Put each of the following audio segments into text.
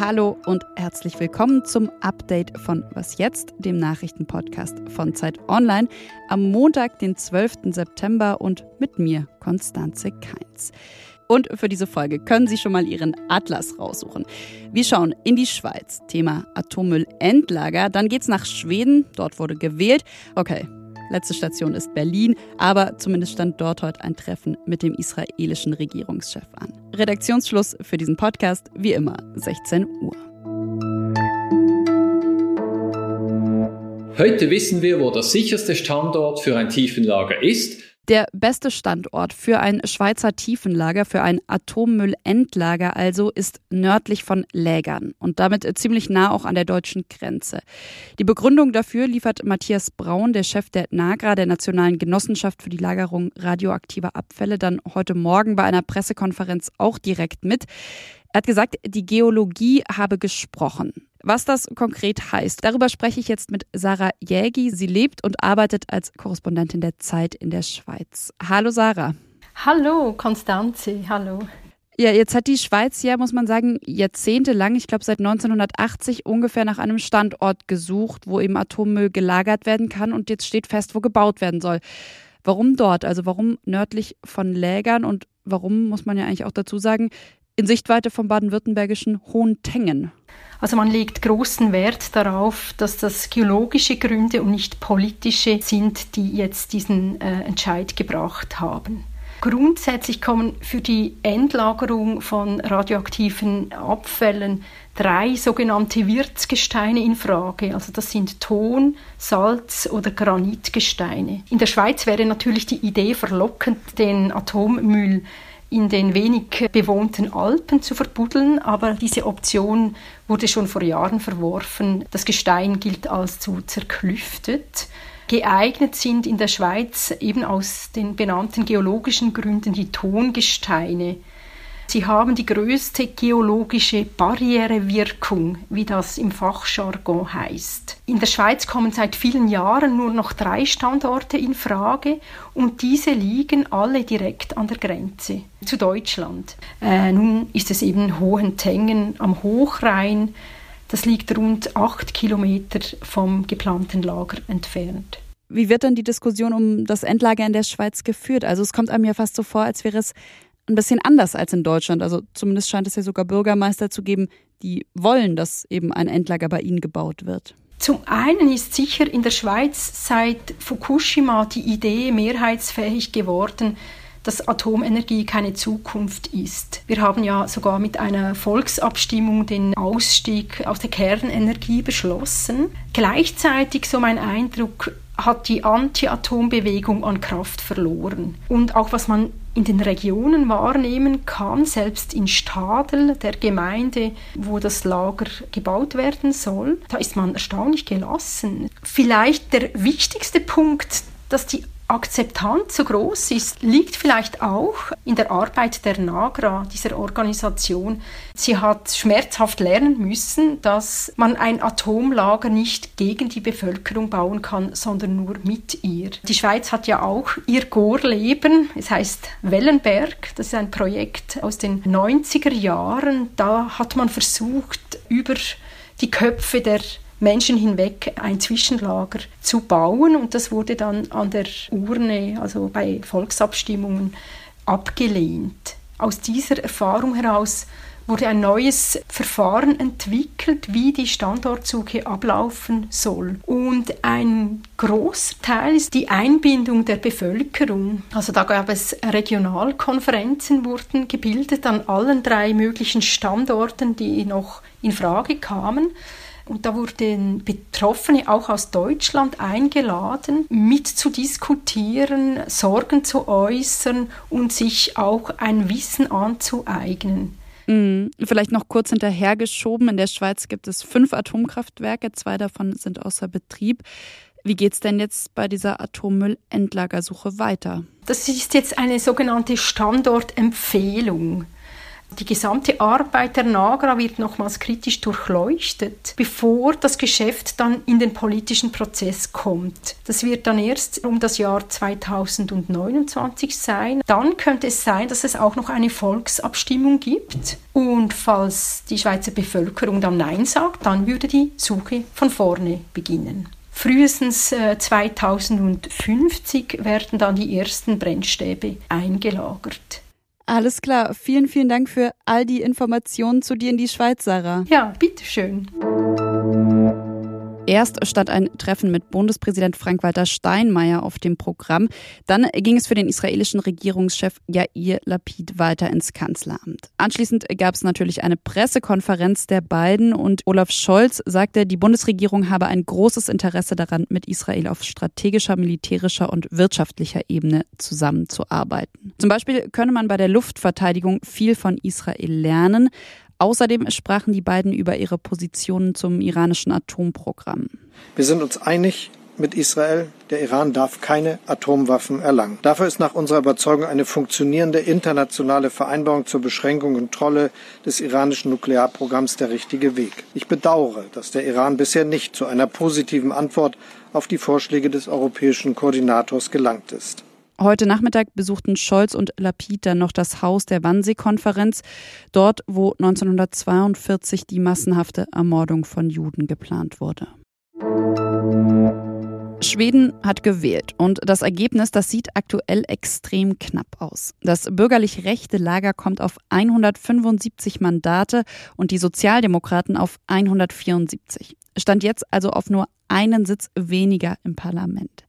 Hallo und herzlich willkommen zum Update von Was jetzt, dem Nachrichtenpodcast von Zeit Online, am Montag, den 12. September und mit mir, Konstanze Keins. Und für diese Folge können Sie schon mal Ihren Atlas raussuchen. Wir schauen in die Schweiz, Thema Atommüllendlager. Dann geht's nach Schweden, dort wurde gewählt. Okay, Letzte Station ist Berlin, aber zumindest stand dort heute ein Treffen mit dem israelischen Regierungschef an. Redaktionsschluss für diesen Podcast wie immer 16 Uhr. Heute wissen wir, wo der sicherste Standort für ein Tiefenlager ist der beste Standort für ein Schweizer Tiefenlager, für ein Atommüllendlager also, ist nördlich von Lägern und damit ziemlich nah auch an der deutschen Grenze. Die Begründung dafür liefert Matthias Braun, der Chef der NAGRA, der Nationalen Genossenschaft für die Lagerung radioaktiver Abfälle, dann heute Morgen bei einer Pressekonferenz auch direkt mit. Er hat gesagt, die Geologie habe gesprochen. Was das konkret heißt, darüber spreche ich jetzt mit Sarah Jägi. Sie lebt und arbeitet als Korrespondentin der Zeit in der Schweiz. Hallo Sarah. Hallo Konstanze, hallo. Ja, jetzt hat die Schweiz ja, muss man sagen, jahrzehntelang, ich glaube seit 1980 ungefähr nach einem Standort gesucht, wo eben Atommüll gelagert werden kann und jetzt steht fest, wo gebaut werden soll. Warum dort? Also warum nördlich von Lägern und warum, muss man ja eigentlich auch dazu sagen, in Sichtweite vom baden-württembergischen Hohentengen? Also man legt großen Wert darauf, dass das geologische Gründe und nicht politische sind, die jetzt diesen äh, Entscheid gebracht haben. Grundsätzlich kommen für die Endlagerung von radioaktiven Abfällen drei sogenannte Wirtsgesteine in Frage. Also das sind Ton, Salz oder Granitgesteine. In der Schweiz wäre natürlich die Idee verlockend, den Atommüll in den wenig bewohnten Alpen zu verbuddeln, aber diese Option wurde schon vor Jahren verworfen. Das Gestein gilt als zu zerklüftet. Geeignet sind in der Schweiz eben aus den benannten geologischen Gründen die Tongesteine. Sie haben die größte geologische Barrierewirkung, wie das im Fachjargon heißt. In der Schweiz kommen seit vielen Jahren nur noch drei Standorte in Frage und diese liegen alle direkt an der Grenze zu Deutschland. Äh, nun ist es eben Hohentengen am Hochrhein. Das liegt rund acht Kilometer vom geplanten Lager entfernt. Wie wird dann die Diskussion um das Endlager in der Schweiz geführt? Also es kommt einem ja fast so vor, als wäre es ein bisschen anders als in Deutschland. Also zumindest scheint es ja sogar Bürgermeister zu geben, die wollen, dass eben ein Endlager bei ihnen gebaut wird. Zum einen ist sicher in der Schweiz seit Fukushima die Idee mehrheitsfähig geworden, dass Atomenergie keine Zukunft ist. Wir haben ja sogar mit einer Volksabstimmung den Ausstieg aus der Kernenergie beschlossen. Gleichzeitig, so mein Eindruck, hat die Anti-Atom-Bewegung an Kraft verloren. Und auch was man in den Regionen wahrnehmen kann, selbst in Stadel, der Gemeinde, wo das Lager gebaut werden soll, da ist man erstaunlich gelassen. Vielleicht der wichtigste Punkt, dass die Akzeptanz so groß ist, liegt vielleicht auch in der Arbeit der NAGRA, dieser Organisation. Sie hat schmerzhaft lernen müssen, dass man ein Atomlager nicht gegen die Bevölkerung bauen kann, sondern nur mit ihr. Die Schweiz hat ja auch ihr Gorleben, es heißt Wellenberg, das ist ein Projekt aus den 90er Jahren. Da hat man versucht, über die Köpfe der Menschen hinweg ein Zwischenlager zu bauen und das wurde dann an der Urne, also bei Volksabstimmungen, abgelehnt. Aus dieser Erfahrung heraus wurde ein neues Verfahren entwickelt, wie die Standortsuche ablaufen soll. Und ein großer Teil ist die Einbindung der Bevölkerung. Also da gab es Regionalkonferenzen, wurden gebildet an allen drei möglichen Standorten, die noch in Frage kamen. Und da wurden Betroffene auch aus Deutschland eingeladen, mitzudiskutieren, Sorgen zu äußern und sich auch ein Wissen anzueignen. Mhm. Vielleicht noch kurz hinterhergeschoben. In der Schweiz gibt es fünf Atomkraftwerke, zwei davon sind außer Betrieb. Wie geht es denn jetzt bei dieser Atommüllendlagersuche weiter? Das ist jetzt eine sogenannte Standortempfehlung. Die gesamte Arbeit der Nagra wird nochmals kritisch durchleuchtet, bevor das Geschäft dann in den politischen Prozess kommt. Das wird dann erst um das Jahr 2029 sein. Dann könnte es sein, dass es auch noch eine Volksabstimmung gibt. Und falls die Schweizer Bevölkerung dann Nein sagt, dann würde die Suche von vorne beginnen. Frühestens äh, 2050 werden dann die ersten Brennstäbe eingelagert. Alles klar. Vielen, vielen Dank für all die Informationen zu dir in die Schweiz, Sarah. Ja, bitteschön. Erst stand ein Treffen mit Bundespräsident Frank-Walter Steinmeier auf dem Programm. Dann ging es für den israelischen Regierungschef Yair Lapid weiter ins Kanzleramt. Anschließend gab es natürlich eine Pressekonferenz der beiden und Olaf Scholz sagte, die Bundesregierung habe ein großes Interesse daran, mit Israel auf strategischer, militärischer und wirtschaftlicher Ebene zusammenzuarbeiten. Zum Beispiel könne man bei der Luftverteidigung viel von Israel lernen. Außerdem sprachen die beiden über ihre Positionen zum iranischen Atomprogramm. Wir sind uns einig mit Israel, der Iran darf keine Atomwaffen erlangen. Dafür ist nach unserer Überzeugung eine funktionierende internationale Vereinbarung zur Beschränkung und Kontrolle des iranischen Nuklearprogramms der richtige Weg. Ich bedauere, dass der Iran bisher nicht zu einer positiven Antwort auf die Vorschläge des europäischen Koordinators gelangt ist. Heute Nachmittag besuchten Scholz und Lapid dann noch das Haus der Wannsee-Konferenz, dort, wo 1942 die massenhafte Ermordung von Juden geplant wurde. Schweden hat gewählt und das Ergebnis, das sieht aktuell extrem knapp aus. Das bürgerlich rechte Lager kommt auf 175 Mandate und die Sozialdemokraten auf 174. Stand jetzt also auf nur einen Sitz weniger im Parlament.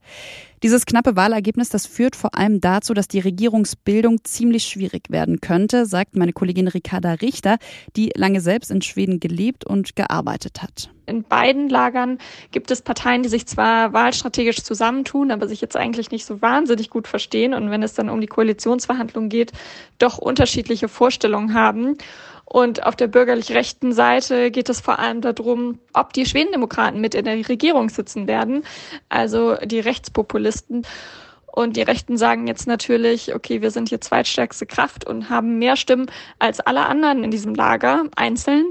Dieses knappe Wahlergebnis, das führt vor allem dazu, dass die Regierungsbildung ziemlich schwierig werden könnte, sagt meine Kollegin Ricarda Richter, die lange selbst in Schweden gelebt und gearbeitet hat. In beiden Lagern gibt es Parteien, die sich zwar wahlstrategisch zusammentun, aber sich jetzt eigentlich nicht so wahnsinnig gut verstehen und wenn es dann um die Koalitionsverhandlungen geht, doch unterschiedliche Vorstellungen haben. Und auf der bürgerlich rechten Seite geht es vor allem darum, ob die Schwedendemokraten mit in der Regierung sitzen werden, also die Rechtspopulisten. Und die Rechten sagen jetzt natürlich, okay, wir sind hier zweitstärkste Kraft und haben mehr Stimmen als alle anderen in diesem Lager einzeln.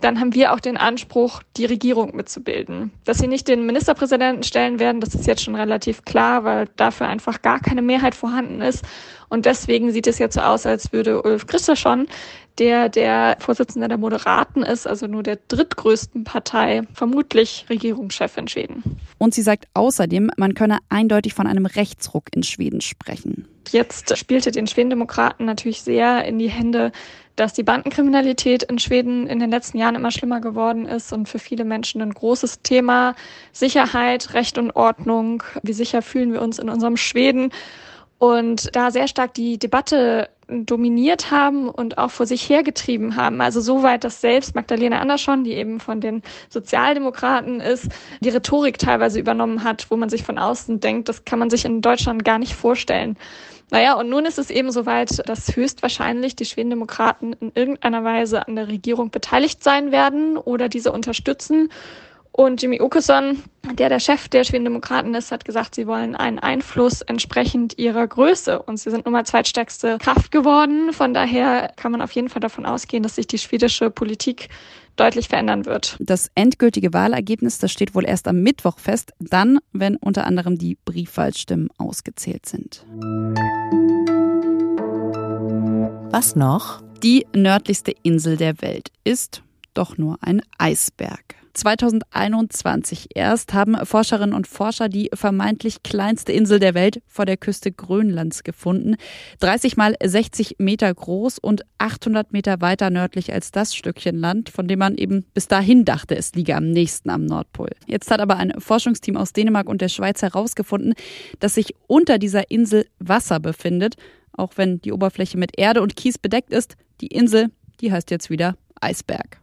Dann haben wir auch den Anspruch, die Regierung mitzubilden. Dass sie nicht den Ministerpräsidenten stellen werden, das ist jetzt schon relativ klar, weil dafür einfach gar keine Mehrheit vorhanden ist. Und deswegen sieht es jetzt so aus, als würde Ulf Christensen der der Vorsitzende der Moderaten ist, also nur der drittgrößten Partei, vermutlich Regierungschef in Schweden. Und sie sagt außerdem, man könne eindeutig von einem Rechtsruck in Schweden sprechen. Jetzt spielte den Schwedendemokraten natürlich sehr in die Hände, dass die Bandenkriminalität in Schweden in den letzten Jahren immer schlimmer geworden ist und für viele Menschen ein großes Thema. Sicherheit, Recht und Ordnung. Wie sicher fühlen wir uns in unserem Schweden? Und da sehr stark die Debatte dominiert haben und auch vor sich hergetrieben haben. Also so weit, dass selbst Magdalena Andersson, die eben von den Sozialdemokraten ist, die Rhetorik teilweise übernommen hat, wo man sich von außen denkt, das kann man sich in Deutschland gar nicht vorstellen. Naja, und nun ist es eben soweit, dass höchstwahrscheinlich die Schwedendemokraten in irgendeiner Weise an der Regierung beteiligt sein werden oder diese unterstützen. Und Jimmy Åkesson, der der Chef der Schwedendemokraten ist, hat gesagt, sie wollen einen Einfluss entsprechend ihrer Größe. Und sie sind nun mal zweitstärkste Kraft geworden. Von daher kann man auf jeden Fall davon ausgehen, dass sich die schwedische Politik deutlich verändern wird. Das endgültige Wahlergebnis, das steht wohl erst am Mittwoch fest, dann, wenn unter anderem die Briefwahlstimmen ausgezählt sind. Was noch? Die nördlichste Insel der Welt ist doch nur ein Eisberg. 2021 erst haben Forscherinnen und Forscher die vermeintlich kleinste Insel der Welt vor der Küste Grönlands gefunden. 30 mal 60 Meter groß und 800 Meter weiter nördlich als das Stückchen Land, von dem man eben bis dahin dachte, es liege am nächsten am Nordpol. Jetzt hat aber ein Forschungsteam aus Dänemark und der Schweiz herausgefunden, dass sich unter dieser Insel Wasser befindet. Auch wenn die Oberfläche mit Erde und Kies bedeckt ist, die Insel, die heißt jetzt wieder Eisberg.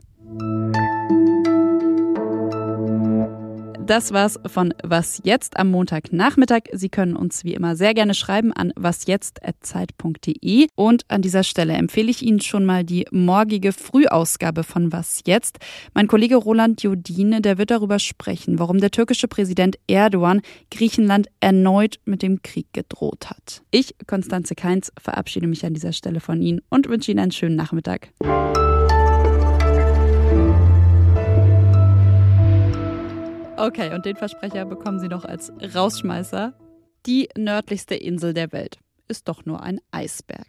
Das war's von Was jetzt am Montagnachmittag. Sie können uns wie immer sehr gerne schreiben an wasjetzt.zeit.de. Und an dieser Stelle empfehle ich Ihnen schon mal die morgige Frühausgabe von Was jetzt. Mein Kollege Roland Jodine, der wird darüber sprechen, warum der türkische Präsident Erdogan Griechenland erneut mit dem Krieg gedroht hat. Ich, Konstanze Keins, verabschiede mich an dieser Stelle von Ihnen und wünsche Ihnen einen schönen Nachmittag. Okay, und den Versprecher bekommen Sie noch als Rausschmeißer. Die nördlichste Insel der Welt ist doch nur ein Eisberg.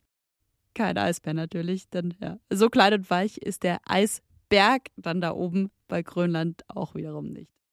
Kein Eisbär natürlich, denn ja, so klein und weich ist der Eisberg dann da oben bei Grönland auch wiederum nicht.